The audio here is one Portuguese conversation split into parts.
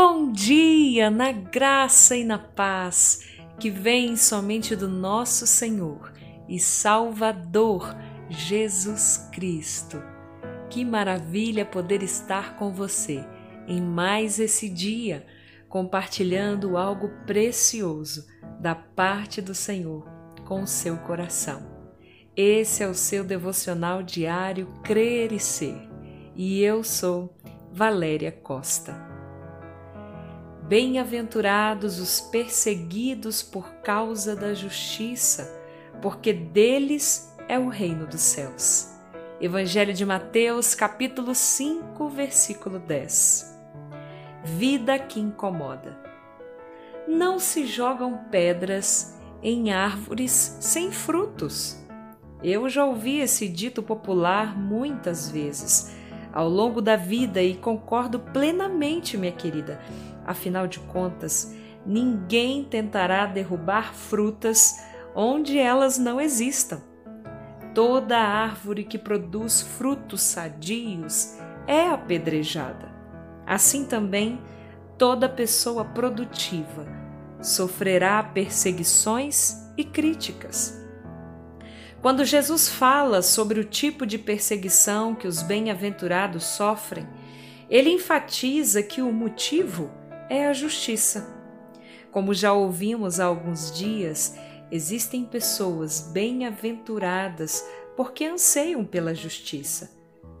Bom dia na graça e na paz que vem somente do nosso Senhor e Salvador Jesus Cristo. Que maravilha poder estar com você em mais esse dia, compartilhando algo precioso da parte do Senhor com o seu coração. Esse é o seu devocional diário Crer e Ser, e eu sou Valéria Costa. Bem-aventurados os perseguidos por causa da justiça, porque deles é o reino dos céus. Evangelho de Mateus, capítulo 5, versículo 10. Vida que incomoda. Não se jogam pedras em árvores sem frutos. Eu já ouvi esse dito popular muitas vezes ao longo da vida e concordo plenamente, minha querida. Afinal de contas, ninguém tentará derrubar frutas onde elas não existam. Toda árvore que produz frutos sadios é apedrejada. Assim também, toda pessoa produtiva sofrerá perseguições e críticas. Quando Jesus fala sobre o tipo de perseguição que os bem-aventurados sofrem, ele enfatiza que o motivo é a justiça. Como já ouvimos há alguns dias, existem pessoas bem-aventuradas porque anseiam pela justiça.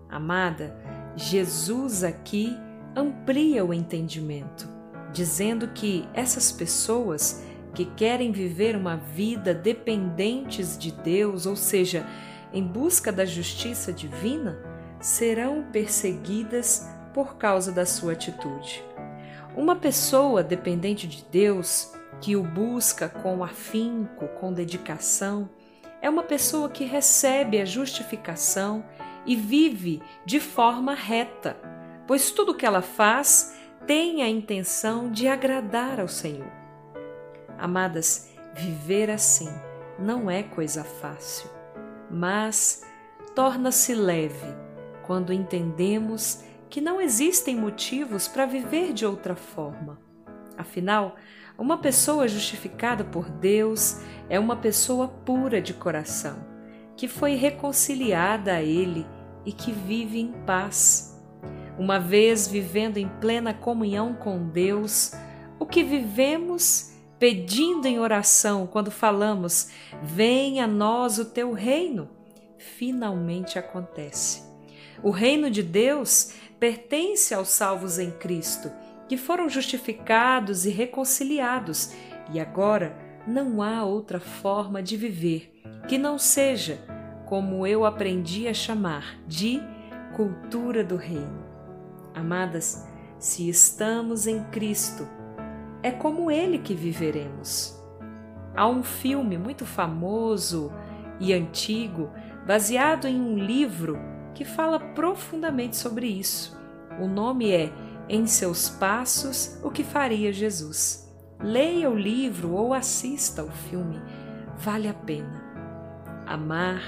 Amada, Jesus aqui amplia o entendimento, dizendo que essas pessoas que querem viver uma vida dependentes de Deus, ou seja, em busca da justiça divina, serão perseguidas por causa da sua atitude. Uma pessoa dependente de Deus, que o busca com afinco, com dedicação, é uma pessoa que recebe a justificação e vive de forma reta, pois tudo que ela faz tem a intenção de agradar ao Senhor. Amadas, viver assim não é coisa fácil, mas torna-se leve quando entendemos que não existem motivos para viver de outra forma. Afinal, uma pessoa justificada por Deus é uma pessoa pura de coração, que foi reconciliada a Ele e que vive em paz. Uma vez vivendo em plena comunhão com Deus, o que vivemos pedindo em oração quando falamos: Venha a nós o teu reino, finalmente acontece. O reino de Deus pertence aos salvos em Cristo, que foram justificados e reconciliados, e agora não há outra forma de viver que não seja, como eu aprendi a chamar, de cultura do reino. Amadas, se estamos em Cristo, é como ele que viveremos. Há um filme muito famoso e antigo, baseado em um livro que fala profundamente sobre isso. O nome é Em Seus Passos, o que faria Jesus. Leia o livro ou assista ao filme, vale a pena. Amar,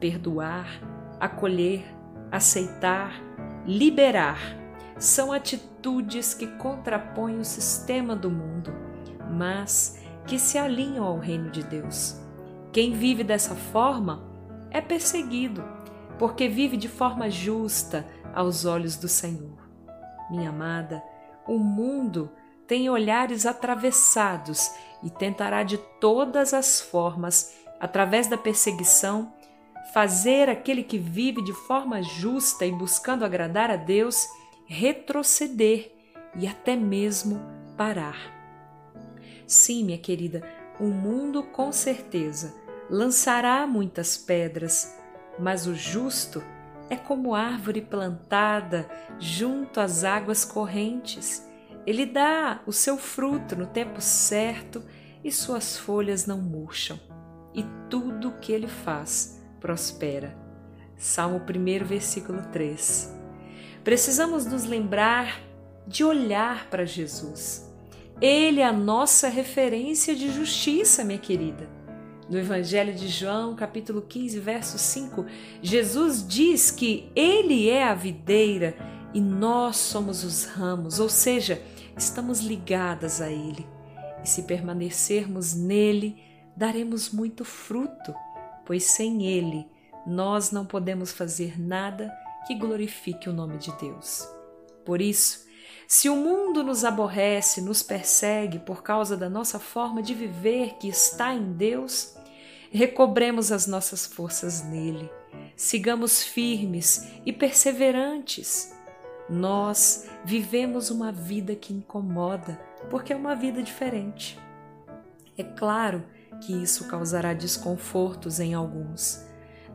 perdoar, acolher, aceitar, liberar são atitudes que contrapõem o sistema do mundo, mas que se alinham ao reino de Deus. Quem vive dessa forma é perseguido, porque vive de forma justa aos olhos do Senhor. Minha amada, o mundo tem olhares atravessados e tentará de todas as formas, através da perseguição, fazer aquele que vive de forma justa e buscando agradar a Deus retroceder e até mesmo parar. Sim, minha querida, o mundo com certeza lançará muitas pedras, mas o justo é como árvore plantada junto às águas correntes. Ele dá o seu fruto no tempo certo e suas folhas não murcham, e tudo o que ele faz prospera. Salmo 1, versículo 3. Precisamos nos lembrar de olhar para Jesus. Ele é a nossa referência de justiça, minha querida. No Evangelho de João, capítulo 15, verso 5, Jesus diz que Ele é a videira e nós somos os ramos, ou seja, estamos ligadas a Ele. E se permanecermos nele, daremos muito fruto, pois sem Ele nós não podemos fazer nada que glorifique o nome de Deus. Por isso, se o mundo nos aborrece, nos persegue por causa da nossa forma de viver que está em Deus, recobremos as nossas forças nele, sigamos firmes e perseverantes. Nós vivemos uma vida que incomoda, porque é uma vida diferente. É claro que isso causará desconfortos em alguns,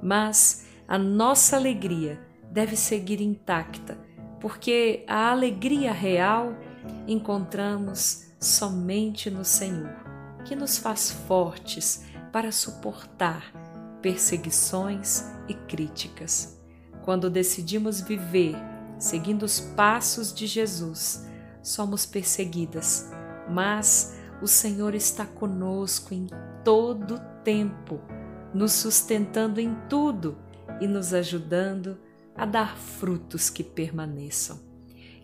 mas a nossa alegria deve seguir intacta, porque a alegria real encontramos somente no Senhor, que nos faz fortes para suportar perseguições e críticas. Quando decidimos viver seguindo os passos de Jesus, somos perseguidas, mas o Senhor está conosco em todo tempo, nos sustentando em tudo e nos ajudando a dar frutos que permaneçam.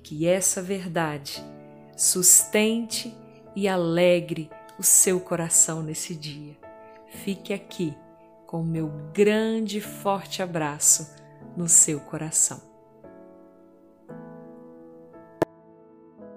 Que essa verdade sustente e alegre o seu coração nesse dia. Fique aqui com o meu grande e forte abraço no seu coração.